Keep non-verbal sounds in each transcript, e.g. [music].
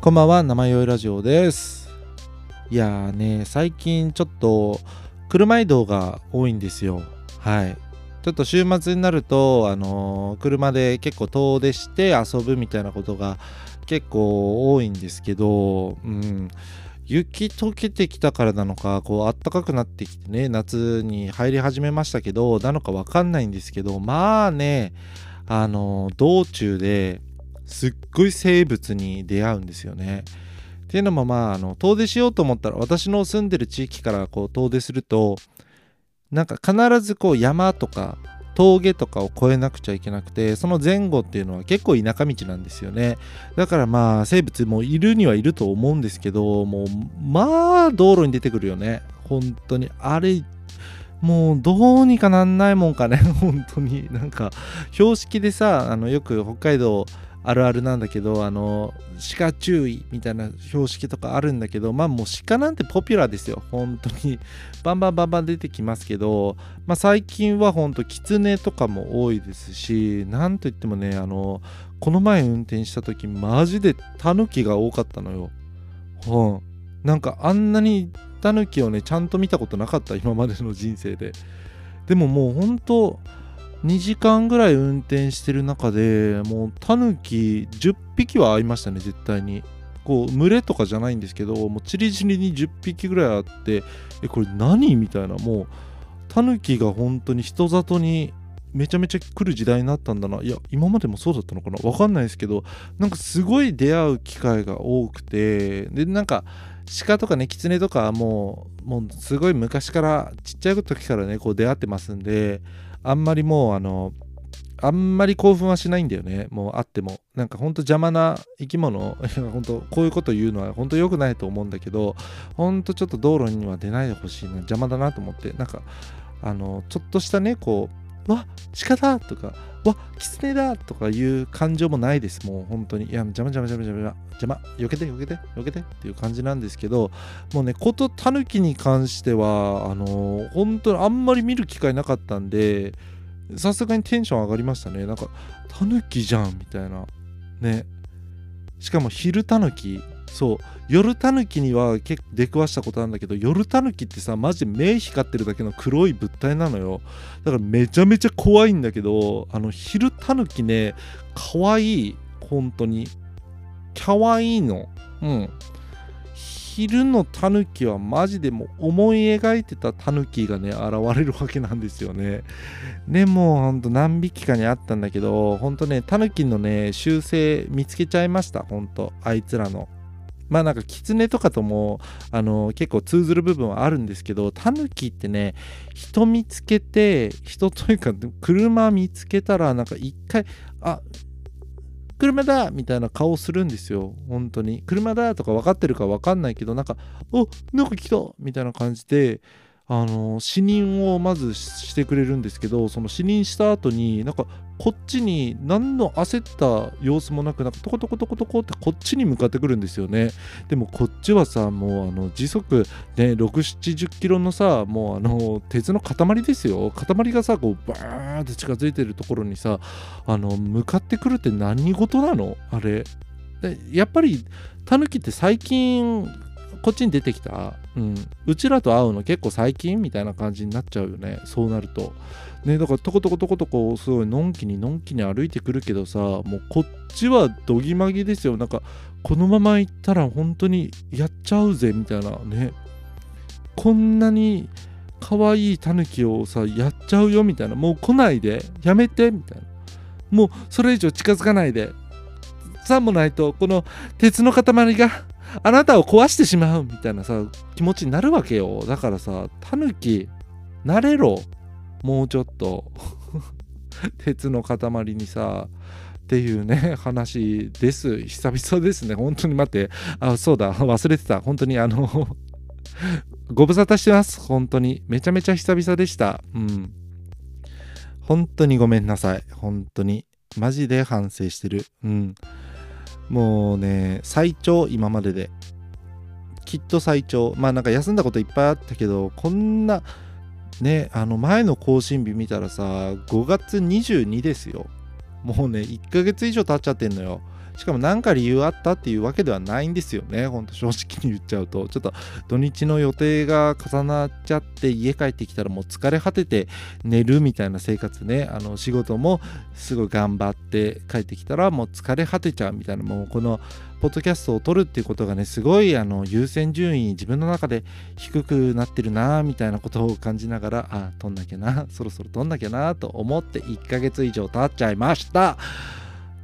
こんばんは、生酔いラジオです。いやーね、最近ちょっと車移動が多いんですよ。はい。ちょっと週末になると、あのー車で結構遠出して遊ぶみたいなことが結構多いんですけど、うん。雪溶けてきたからなのか、こう暖かくなってきてね、夏に入り始めましたけど、なのかわかんないんですけど、まあね、あの道中ですっごい生物に出会うんですよね。っていうのもまああの遠出しようと思ったら私の住んでる地域からこう遠出するとなんか必ずこう山とか峠とかを越えなくちゃいけなくてその前後っていうのは結構田舎道なんですよね。だからまあ生物もいるにはいると思うんですけどもうまあ道路に出てくるよね。本当に。あれもうどうにかなんないもんかね。[laughs] 本当に。なんか標識でさあのよく北海道あるあるなんだけどあの鹿注意みたいな標識とかあるんだけどまあもう鹿なんてポピュラーですよ。本当に。[laughs] バンバンバンバン出てきますけど、まあ、最近は本当キツネとかも多いですしなんといってもねあのこの前運転した時マジでタヌキが多かったのよ、うん、なんかあんなにタヌキをねちゃんと見たことなかった今までの人生で。でももう本当2時間ぐらい運転してる中でもうタヌキ10匹は会いましたね絶対に。こう群れとかじゃないんですけどもうチリチリに10匹ぐらいあってえこれ何みたいな。もうタヌキが本当に人里にめちゃめちゃ来る時代になったんだな。いや今までもそうだったのかな。わかんないですけどなんかすごい出会う機会が多くてでなんか鹿とかねキツネとかもうもうすごい昔からちっちゃい時からねこう出会ってますんであんまりもうあのあんまり興奮はしないんだよね。もうあっても。なんかほんと邪魔な生き物。[laughs] ほんとこういうこと言うのはほんと良くないと思うんだけどほんとちょっと道路には出ないでほしいな。邪魔だなと思って。なんかあのちょっとしたねこうわ鹿だとかわキツネだとかいう感情もないです。もう本当に。いや邪魔邪魔邪魔邪魔。邪魔。避けて避けて避けてっていう感じなんですけどもうねことタヌキに関してはあの本当にあんまり見る機会なかったんでさすがにテンション上がりましたね。なんかタヌキじゃんみたいな。ね。しかも昼タヌキそう。夜タヌキには結構出くわしたことなんだけど夜タヌキってさマジ目光ってるだけの黒い物体なのよ。だからめちゃめちゃ怖いんだけどあの昼タヌキね可愛い本当に。可愛いの。うん。昼のタヌキはマジでも思い描いてたタヌキがね現れるわけなんですよね。でもうほんと何匹かにあったんだけどほんとねタヌキのね習性見つけちゃいましたほんと。あいつらの。まあなんか狐とかともあの結構通ずる部分はあるんですけどタヌキってね人見つけて人というか車見つけたらなんか一回あ車だみたいな顔するんですよ。本当に。車だとか分かってるか分かんないけどなんかおなんか来たみたいな感じであの視認をまずしてくれるんですけどその視認した後になんかこっちに何の焦った様子もなくなんかトコトコトコトコってこっちに向かってくるんですよね。でもこっちはさもうあの時速ね670キロのさもうあの鉄の塊ですよ。塊がさこうバーンって近づいてるところにさあの向かってくるって何事なの？あれ。でやっぱりタヌキって最近こっちに出てきた、うん、うちらと会うの結構最近みたいな感じになっちゃうよね。そうなると。ねだからトコトコトコトコすごいのんきにのんきに歩いてくるけどさもうこっちはどぎまぎですよ。なんかこのまま行ったら本当にやっちゃうぜみたいな。ね。こんなに可愛いタヌキをさやっちゃうよみたいな。もう来ないで。やめてみたいな。もうそれ以上近づかないで。さもないと。この鉄の塊があなたを壊してしまうみたいなさ気持ちになるわけよ。だからさタヌキなれろもうちょっと。[laughs] 鉄の塊にさっていうね話です。久々ですね。本当に待って。あそうだ。忘れてた。本当にあのご無沙汰してます。本当に。めちゃめちゃ久々でした。うん。本当にごめんなさい。本当に。マジで反省してる。うん。もうね最長今までできっと最長。まあなんか休んだこといっぱいあったけどこんなねあの前の更新日見たらさ5月22ですよ。もうね1ヶ月以上経っちゃってんのよ。しかも何か理由あったっていうわけではないんですよね。ほんと正直に言っちゃうと。ちょっと土日の予定が重なっちゃって家帰ってきたらもう疲れ果てて寝るみたいな生活ね。あの仕事もすごい頑張って帰ってきたらもう疲れ果てちゃうみたいなもうこのポッドキャストを撮るっていうことがねすごいあの優先順位自分の中で低くなってるなみたいなことを感じながらあ撮んなきゃなそろそろ撮んなきゃなと思って1ヶ月以上経っちゃいました。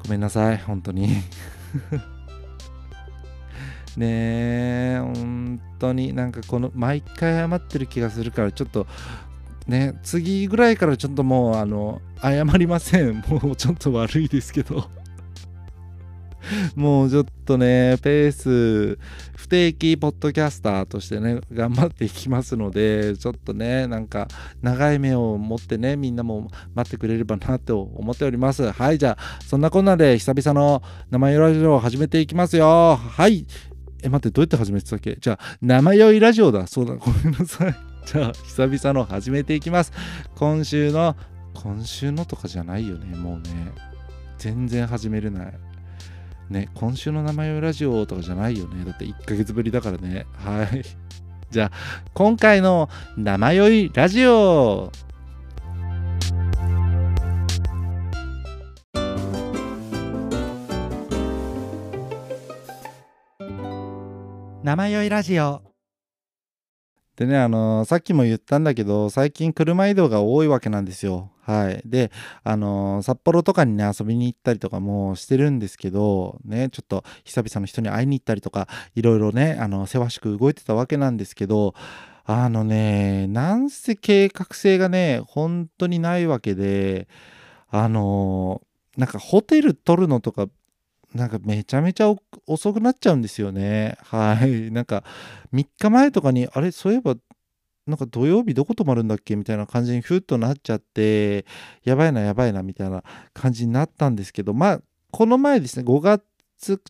ごめんなさい本当に。[laughs] ねえ本当になんかこの毎回謝ってる気がするからちょっとね次ぐらいからちょっともうあの謝りません。もうちょっと悪いですけど。[laughs] もうちょっとね、ペース、不定期ポッドキャスターとしてね、頑張っていきますので、ちょっとね、なんか、長い目を持ってね、みんなも待ってくれればなと思っております。はい、じゃあ、そんなこんなで久々の生よラジオを始めていきますよ。はい。え、待って、どうやって始めてたっけ？じゃあ、生酔いラジオだ。そうだ、ごめんなさい。[laughs] じゃあ、久々の始めていきます。今週の、今週のとかじゃないよね、もうね。全然始めれない。ね、今週の名前をラジオとかじゃないよね。だって1ヶ月ぶりだからね。はい。[laughs] じゃあ、今回の生酔いラジオ生酔いラジオでね、あのー、さっきも言ったんだけど、最近車移動が多いわけなんですよ。はい。で、あのー、札幌とかにね、遊びに行ったりとかもしてるんですけど、ね、ちょっと久々の人に会いに行ったりとか、いろいろね、あの、せわしく動いてたわけなんですけど、あのね、なんせ計画性がね、本当にないわけで、あのー、なんかホテル取るのとかなんかめちゃめちゃ遅くなっちゃうんですよね。はい。なんか3日前とかに、あれ、そういえば、なんか土曜日どこ泊まるんだっけみたいな感じにふっとなっちゃって、やばいな、やばいな、みたいな感じになったんですけど、まあ、この前ですね、5月、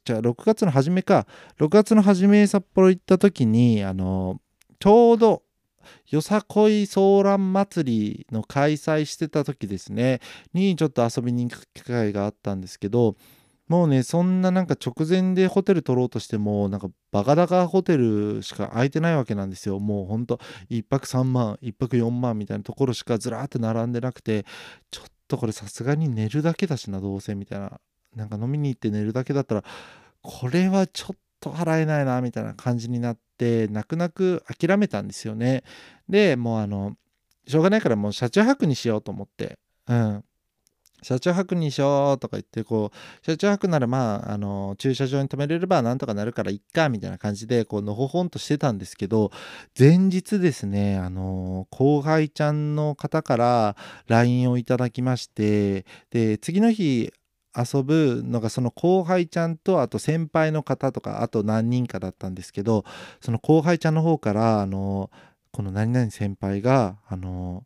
じゃあ6月の初めか、6月の初め札幌行った時に、あの、ちょうどよさこいソーラン祭りの開催してた時ですね、にちょっと遊びに行く機会があったんですけど、もうね、そんななんか直前でホテル取ろうとしても、なんかバカ高ホテルしか空いてないわけなんですよ。もうほんと、1泊3万、1泊4万みたいなところしかずらーって並んでなくて、ちょっとこれさすがに寝るだけだしな、どうせみたいな。なんか飲みに行って寝るだけだったら、これはちょっと払えないな、みたいな感じになって、泣く泣く諦めたんですよね。で、もうあの、しょうがないからもう車中泊にしようと思って。うん。車中泊にしようとか言ってこう車中泊ならまああの駐車場に止めれればなんとかなるからいっかみたいな感じでこうのほほんとしてたんですけど前日ですねあの後輩ちゃんの方から LINE をいただきましてで次の日遊ぶのがその後輩ちゃんとあと先輩の方とかあと何人かだったんですけどその後輩ちゃんの方からあのこの何々先輩があの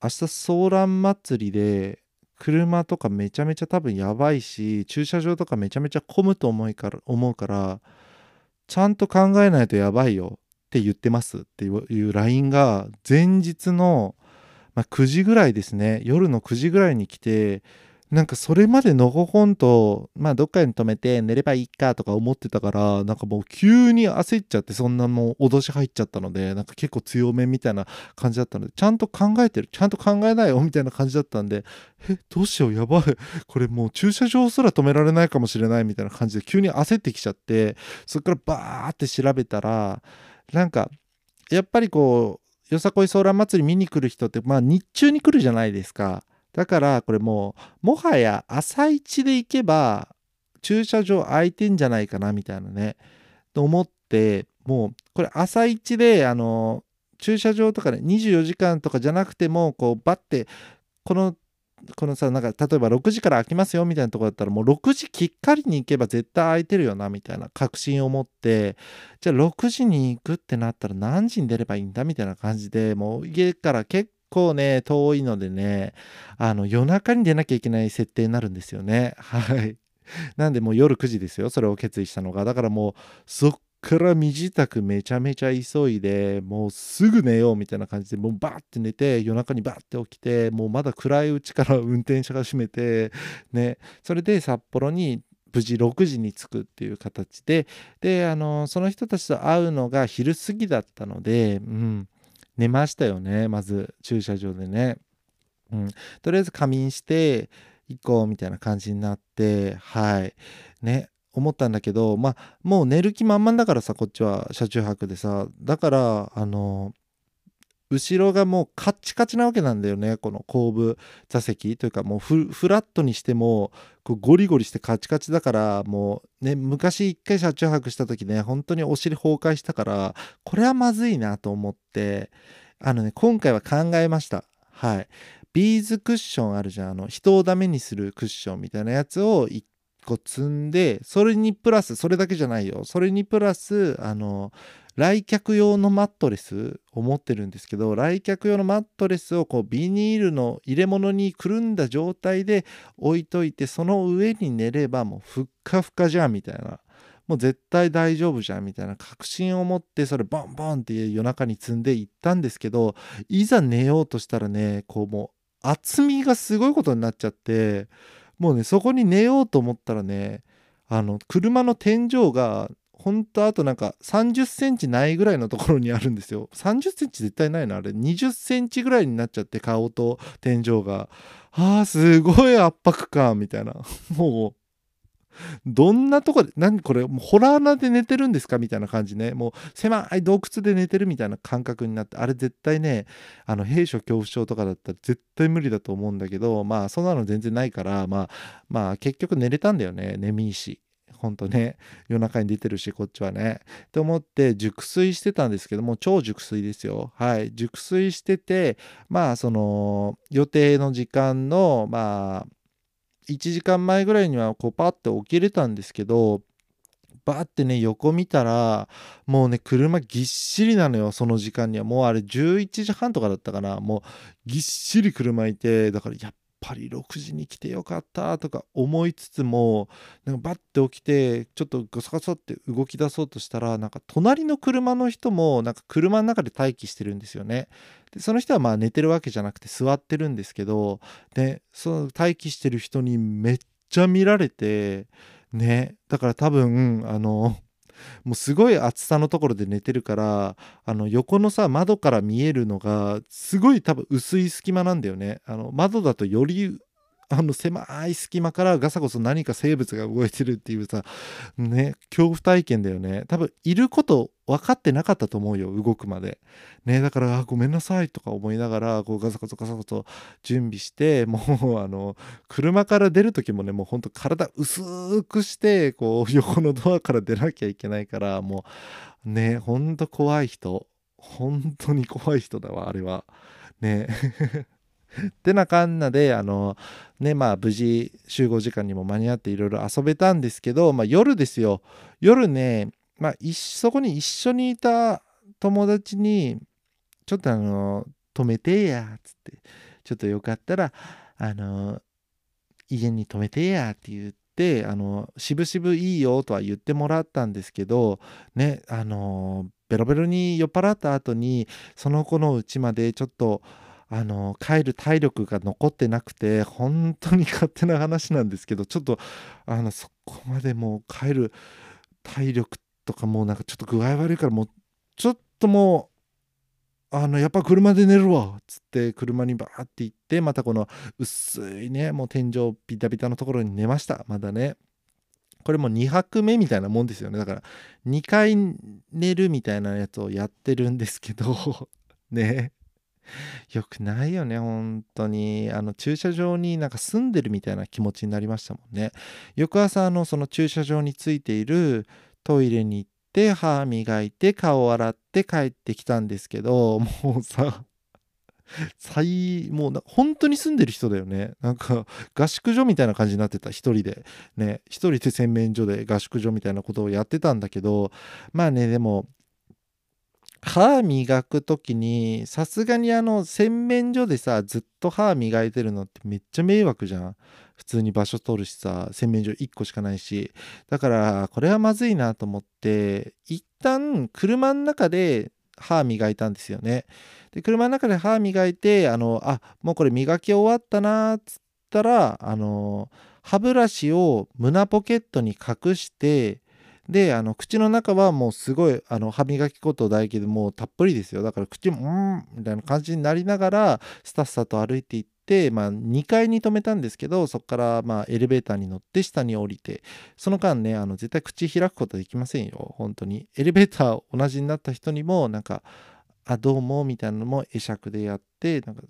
明日ソーラン祭りで車とかめちゃめちゃ多分やばいし駐車場とかめちゃめちゃ混むと思いから思うからちゃんと考えないとやばいよ。って言ってます。っていう LINE が前日の、まあ、9時ぐらいですね。夜の9時ぐらいに来てなんかそれまでのほほんと、まあどっかに止めて寝ればいいかとか思ってたから、なんかもう急に焦っちゃって、そんなもう脅し入っちゃったので、なんか結構強めみたいな感じだったので、ちゃんと考えてる、ちゃんと考えないよみたいな感じだったんで、え、どうしよう、やばい。これもう駐車場すら止められないかもしれないみたいな感じで急に焦ってきちゃって、そっからバーって調べたら、なんか、やっぱりこう、よさこいソーラン祭り見に来る人って、まあ日中に来るじゃないですか。だからこれもうもはや朝一で行けば駐車場空いてんじゃないかなみたいなねと思ってもうこれ朝一であの駐車場とかね24時間とかじゃなくてもこうバッてこのこのさなんか例えば6時から空きますよみたいなとこだったらもう6時きっかりに行けば絶対空いてるよなみたいな確信を持ってじゃあ6時に行くってなったら何時に出ればいいんだみたいな感じでもう家から結構ね、遠いのでね、あの、夜中に出なきゃいけない設定になるんですよね。[laughs] はい。なんでもう夜9時ですよ、それを決意したのが。だからもう、そっから身支度めちゃめちゃ急いでもうすぐ寝ようみたいな感じでもうバーって寝て夜中にバーって起きてもうまだ暗いうちから運転者が閉めてねそれで札幌に無事6時に着くっていう形でであのその人たちと会うのが昼過ぎだったので、うん、寝ましたよね。まず駐車場でね、うん、とりあえず仮眠して行こうみたいな感じになってはい。ね。思ったんだけどまあもう寝る気満々だからさこっちは車中泊でさ。だからあの後ろがもうカッチカチなわけなんだよねこの後部座席。というかもうフラットにしてもこうゴリゴリしてカチカチだからもうね昔一回車中泊した時ね本当にお尻崩壊したからこれはまずいなと思ってあのね今回は考えました。はい。ビーズクッションあるじゃん。あの人をダメにするクッションみたいなやつを1個積んでそれにプラスそれだけじゃないよ。それにプラスあの来客用のマットレスを持ってるんですけど来客用のマットレスをこうビニールの入れ物にくるんだ状態で置いといてその上に寝ればもうふっかふかじゃんみたいなもう絶対大丈夫じゃんみたいな確信を持ってそれボンボンって夜中に積んでいったんですけどいざ寝ようとしたらねこうもう厚みがすごいことになっちゃってもうねそこに寝ようと思ったらねあの車の天井がほんとあとなんか30センチないぐらいのところにあるんですよ30センチ絶対ないのあれ20センチぐらいになっちゃって顔と天井があーすごい圧迫感みたいな [laughs] もうどんなとこで、何これ、もうホラー穴で寝てるんですか？みたいな感じね。もう狭い洞窟で寝てるみたいな感覚になって、あれ絶対ね、あの、兵所恐怖症とかだったら絶対無理だと思うんだけど、まあ、そんなの全然ないから、まあ、まあ、結局寝れたんだよね。眠いし。ほんとね、夜中に出てるし、こっちはね。と思って熟睡してたんですけども、超熟睡ですよ。はい。熟睡してて、まあ、その、予定の時間の、まあ、1時間前ぐらいにはこうパッて起きれたんですけどバーってね横見たらもうね車ぎっしりなのよその時間にはもうあれ11時半とかだったかなもうぎっしり車いてだからやっぱり6時に来てよかったとか思いつつもなんかバッて起きてちょっとガサガサって動き出そうとしたらなんか隣の車の人もなんか車の中で待機してるんですよね。でその人はまあ寝てるわけじゃなくて座ってるんですけどでその待機してる人にめっちゃ見られてねだから多分あのもうすごい厚さのところで寝てるからあの横のさ窓から見えるのがすごい多分薄い隙間なんだよね。あの窓だとよりあの狭い隙間からガサゴソ何か生物が動いてるっていうさね恐怖体験だよね。多分いること分かってなかったと思うよ動くまで。ねだからごめんなさいとか思いながらこうガサゴソガサゴソ準備してもうあの車から出る時もねもうほんと体薄くしてこう横のドアから出なきゃいけないからもうねほんと怖い人。本当に怖い人だわあれは。ね。ってなかんなであのねまあ無事集合時間にも間に合っていろいろ遊べたんですけど、まあ、夜ですよ。夜ね、まあ、そこに一緒にいた友達にちょっとあの止めてやっつってちょっとよかったらあの家に止めてやって言ってあの渋々いいよとは言ってもらったんですけどねあのベロベロに酔っ払った後にその子の家までちょっとあの帰る体力が残ってなくて本当に勝手な話なんですけどちょっとあのそこまでもう帰る体力とかもうなんかちょっと具合悪いからもうちょっともうあのやっぱ車で寝るわっつって車にバーって行ってまたこの薄いねもう天井ビタビタのところに寝ましたまだね。これも2泊目みたいなもんですよね。だから2回寝るみたいなやつをやってるんですけど [laughs] ね。[laughs] よくないよね、本当に。あの、駐車場になんか住んでるみたいな気持ちになりましたもんね。翌朝、の、その駐車場についているトイレに行って、歯磨いて、顔洗って帰ってきたんですけど、もうさ、最もうな本当に住んでる人だよねなんか合宿所みたいな感じになってた一人でね一人で洗面所で合宿所みたいなことをやってたんだけどまあねでも歯磨く時にさすがにあの洗面所でさずっと歯磨いてるのってめっちゃ迷惑じゃん。普通に場所取るしさ洗面所1個しかないしだからこれはまずいなと思って一旦車の中で歯磨いたんですよねで車の中で歯磨いてあのあもうこれ磨き終わったなっつったらあの歯ブラシを胸ポケットに隠してであの口の中はもうすごいあの歯磨き粉と唾液でもうたっぷりですよ。だから口もうんみたいな感じになりながらスタッサと歩いていって、まあ、2階に止めたんですけどそこからまあエレベーターに乗って下に降りてその間ねあの絶対口開くことできませんよ。本当に。エレベーター同じになった人にもなんか「あどうも」みたいなのも会釈でやってなんか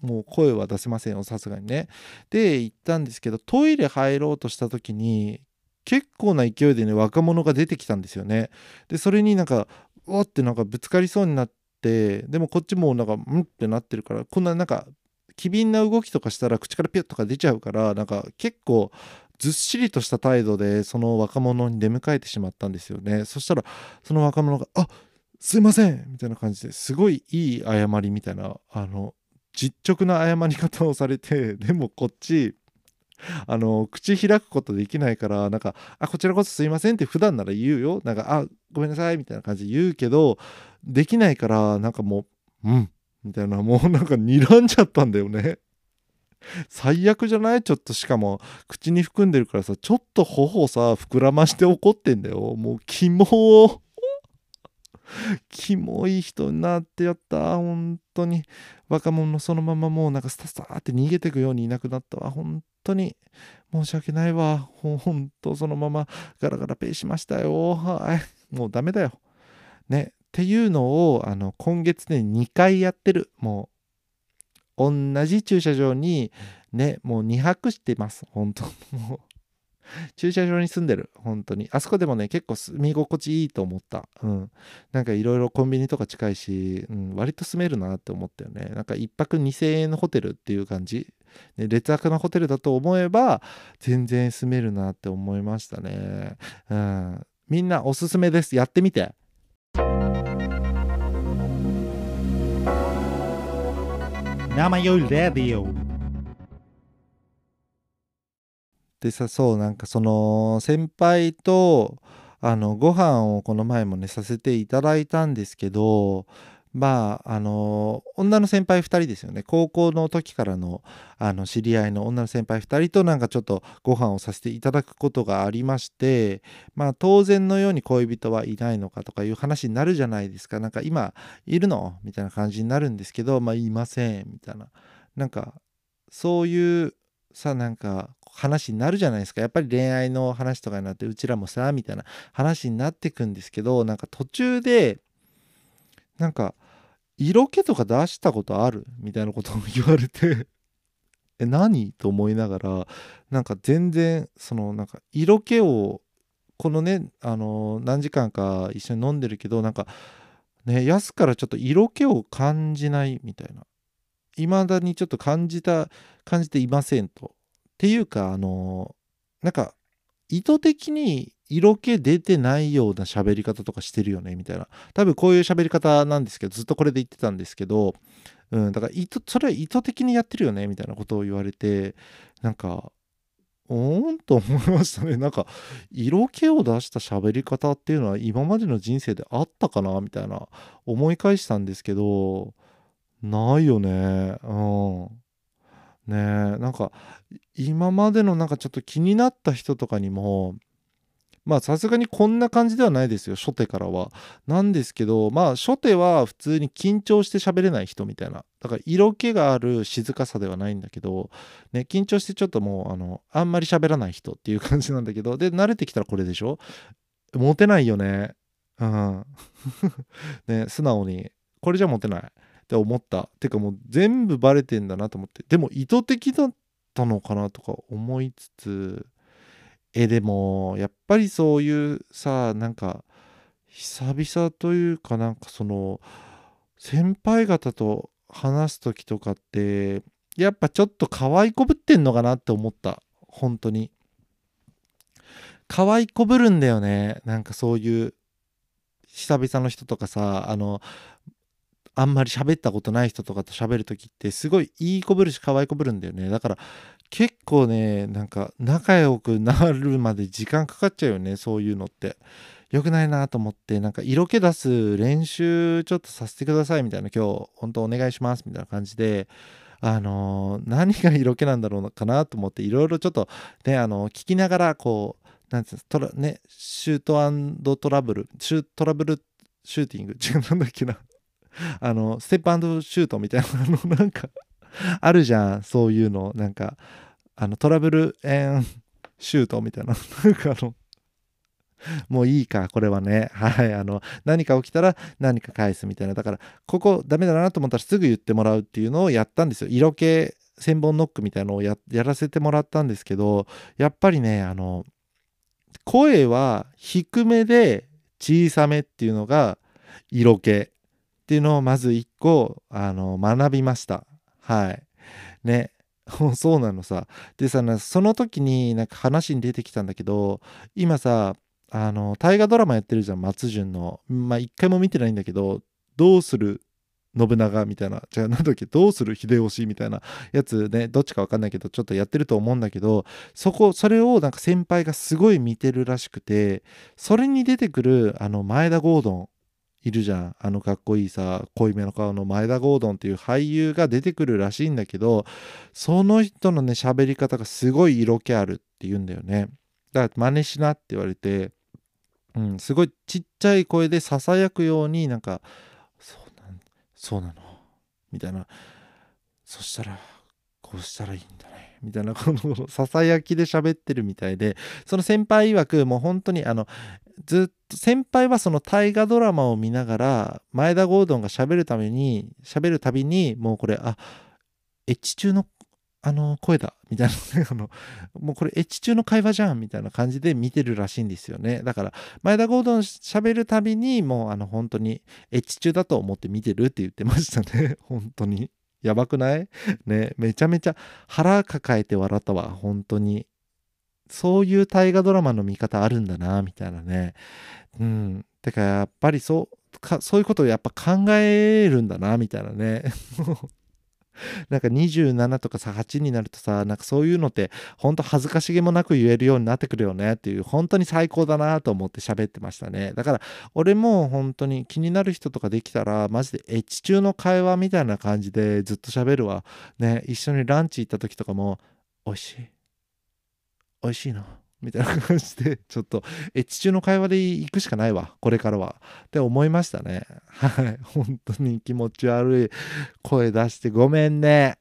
もう声は出せませんよさすがにね。で行ったんですけどトイレ入ろうとした時に結構な勢いでね若者が出てきたんですよね。でそれになんかおってなんかぶつかりそうになってでもこっちもなんかんってなってるからこんななんか機敏な動きとかしたら口からピュッとか出ちゃうからなんか結構ずっしりとした態度でその若者に出迎えてしまったんですよねそしたらその若者が「あすいません」みたいな感じですごいいい謝りみたいなあの実直な謝り方をされてでもこっち [laughs] あの口開くことできないからなんか「あこちらこそすいません」って普段なら言うよ。なんか「あごめんなさい」みたいな感じで言うけどできないからなんかもう「うん」みたいな。もうなんか睨んじゃったんだよね。最悪じゃない？ちょっとしかも口に含んでるからさちょっと頬さ膨らまして怒ってんだよ。もうキモ [laughs] キモい人になってやった。本当に。若者そのままもうなんかスタスタって逃げてくようにいなくなったわ。本当に。申し訳ないわ。本当そのまま。ガラガラペイしましたよ。はい。もうダメだよ。ね。っていうのをあの今月ね2回やってる。もう。同じ駐車場にね。もう2泊してます。本当もう駐車場に住んでる。本当に。あそこでもね結構住み心地いいと思った。うん。なんかいろいろコンビニとか近いし、うん、割と住めるなって思ったよね。なんか1泊2000円のホテルっていう感じ、ね、劣悪なホテルだと思えば全然住めるなって思いましたね。うん。みんなおすすめです。やってみて。生よいレディオでさそうなんかその先輩とあのご飯をこの前もねさせていただいたんですけどまああの女の先輩2人ですよね。高校の時からのあの知り合いの女の先輩2人となんかちょっとご飯をさせていただくことがありましてまあ当然のように恋人はいないのかとかいう話になるじゃないですか。なんか今いるの？みたいな感じになるんですけどまあいませんみたいな。なんかそういうさなんか話になるじゃないですか。やっぱり恋愛の話とかになってうちらもさみたいな話になってくんですけどなんか途中でなんか色気とか出したことある？みたいなことを言われて [laughs] え何？と思いながらなんか全然そのなんか色気をこのねあの何時間か一緒に飲んでるけどなんかね安からちょっと色気を感じないみたいな。未だにちょっと感じた感じていませんと。っていうかあのなんか意図的に色気出てないような喋り方とかしてるよねみたいな。多分こういう喋り方なんですけどずっとこれで言ってたんですけど、うん、だから意図それは意図的にやってるよねみたいなことを言われてなんかおーんと思いましたね。なんか色気を出した喋り方っていうのは今までの人生であったかなみたいな思い返したんですけどないよね。うん。ねなんか今までのなんかちょっと気になった人とかにもまあさすがにこんな感じではないですよ初手からは。なんですけどまあ初手は普通に緊張して喋れない人みたいなだから色気がある静かさではないんだけど、ね、緊張してちょっともうあのあんまり喋らない人っていう感じなんだけどで慣れてきたらこれでしょ？モテないよね。うん。[laughs] ね素直にこれじゃモテない。って思った。てかもう全部バレてんだなと思って。でも意図的だったのかなとか思いつつ。えでもやっぱりそういうさなんか久々というかなんかその先輩方と話す時とかってやっぱちょっと可愛いこぶってんのかなって思った。本当に。可愛いこぶるんだよね。なんかそういう久々の人とかさあのあんまり喋ったことない人とかと喋る時ってすごいいいこぶるし可愛いこぶるんだよね。だから結構ねなんか仲良くなるまで時間かかっちゃうよねそういうのって。良くないなと思ってなんか色気出す練習ちょっとさせてくださいみたいな。今日本当お願いしますみたいな感じであのー、何が色気なんだろうかなと思っていろいろちょっとねあの聞きながらこうなんていうトラねシュートトラブルシュトラブルシューティング？違うなんだっけな。あのステップシュートみたいなのなんかあるじゃんそういうの。なんかあのトラブルエンシュートみたいななんかあのもういいかこれはね。[laughs] はいあの何か起きたら何か返すみたいな。だからここダメだなと思ったらすぐ言ってもらうっていうのをやったんですよ色気千本ノックみたいなのをやらせてもらったんですけどやっぱりねあの声は低めで小さめっていうのが色気。っていうのをまず一個あの学びました。はい。ね。[laughs] そうなのさ。でさその時になんか話に出てきたんだけど今さあの大河ドラマやってるじゃん松潤の。まあ一回も見てないんだけどどうする？信長みたいな。じゃあ何だっけ？どうする？秀吉みたいな。やつね。どっちか分かんないけどちょっとやってると思うんだけどそこそれをなんか先輩がすごい見てるらしくてそれに出てくるあの前田ゴードンいるじゃん。あのかっこいいさ濃いめの顔の前田ゴードンっていう俳優が出てくるらしいんだけどその人のね喋り方がすごい色気あるって言うんだよね。だから真似しなって言われてうん、すごいちっちゃい声でささやくようになんかそうなんそうなの？みたいな。そしたらこうしたらいいんだね。みたいなこのささやきで喋ってるみたいでその先輩曰くもう本当にあのずっと先輩はその大河ドラマを見ながら前田ゴードンが喋るために喋るたびにもうこれあエッチ中のあの声だみたいな [laughs] あのもうこれエッチ中の会話じゃんみたいな感じで見てるらしいんですよね。だから前田ゴードン喋るたびにもうあの本当にエッチ中だと思って見てるって言ってましたね。[laughs] 本当に。やばくない？ねめちゃめちゃ腹抱えて笑ったわ。本当に。そういう大河ドラマの見方あるんだなみたいなね。うん。てかやっぱりそうかそういうことをやっぱ考えるんだなみたいなね。[laughs] なんか27とかさ8になるとさなんかそういうのってほんと恥ずかしげもなく言えるようになってくるよねっていう本当に最高だなと思って喋ってましたね。だから俺も本当に気になる人とかできたらマジでエッチ中の会話みたいな感じでずっと喋るわ。ね一緒にランチ行った時とかも美味しい。美味しいのみたいな感じで、[laughs] ちょっと、エッチ中の会話で行くしかないわ、これからは。って思いましたね。はい。本当に気持ち悪い声出してごめんね。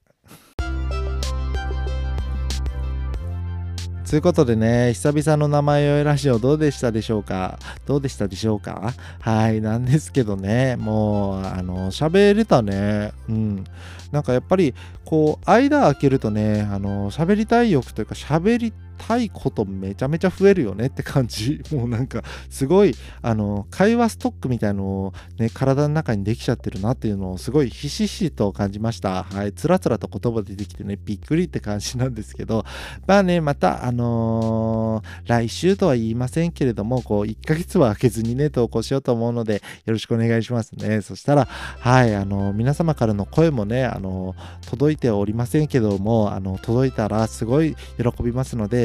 ということでね、久々の名前をラジオどうでしたでしょうか？どうでしたでしょうか？はい、なんですけどね、もう、あの、喋れたね。うん。なんかやっぱり、こう、間開けるとね、あの、喋りたい欲というか、喋りたいことめちゃめちゃ増えるよねって感じもうなんかすごいあの会話ストックみたいのをね体の中にできちゃってるなっていうのをすごいひしひしと感じましたはいつらつらと言葉出てきてねびっくりって感じなんですけどまあねまたあのー、来週とは言いませんけれどもこう1ヶ月は空けずにね投稿しようと思うのでよろしくお願いしますねそしたらはいあのー、皆様からの声もねあのー、届いておりませんけどもあの届いたらすごい喜びますので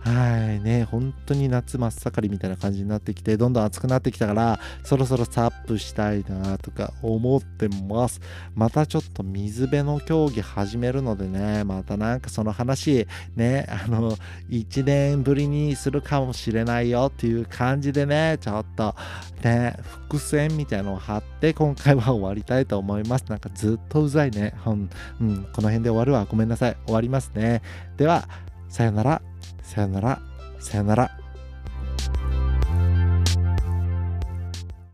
はいね、本当に夏真っ盛りみたいな感じになってきて、どんどん暑くなってきたから、そろそろサップしたいなとか思ってます。またちょっと水辺の競技始めるのでね、またなんかその話、ね、あの、1年ぶりにするかもしれないよっていう感じでね、ちょっとね、伏線みたいのを貼って、今回は終わりたいと思います。なんかずっとうざいね。うん、うん、この辺で終わるわ。ごめんなさい。終わりますね。では、さよなら。さよなら。さよなら。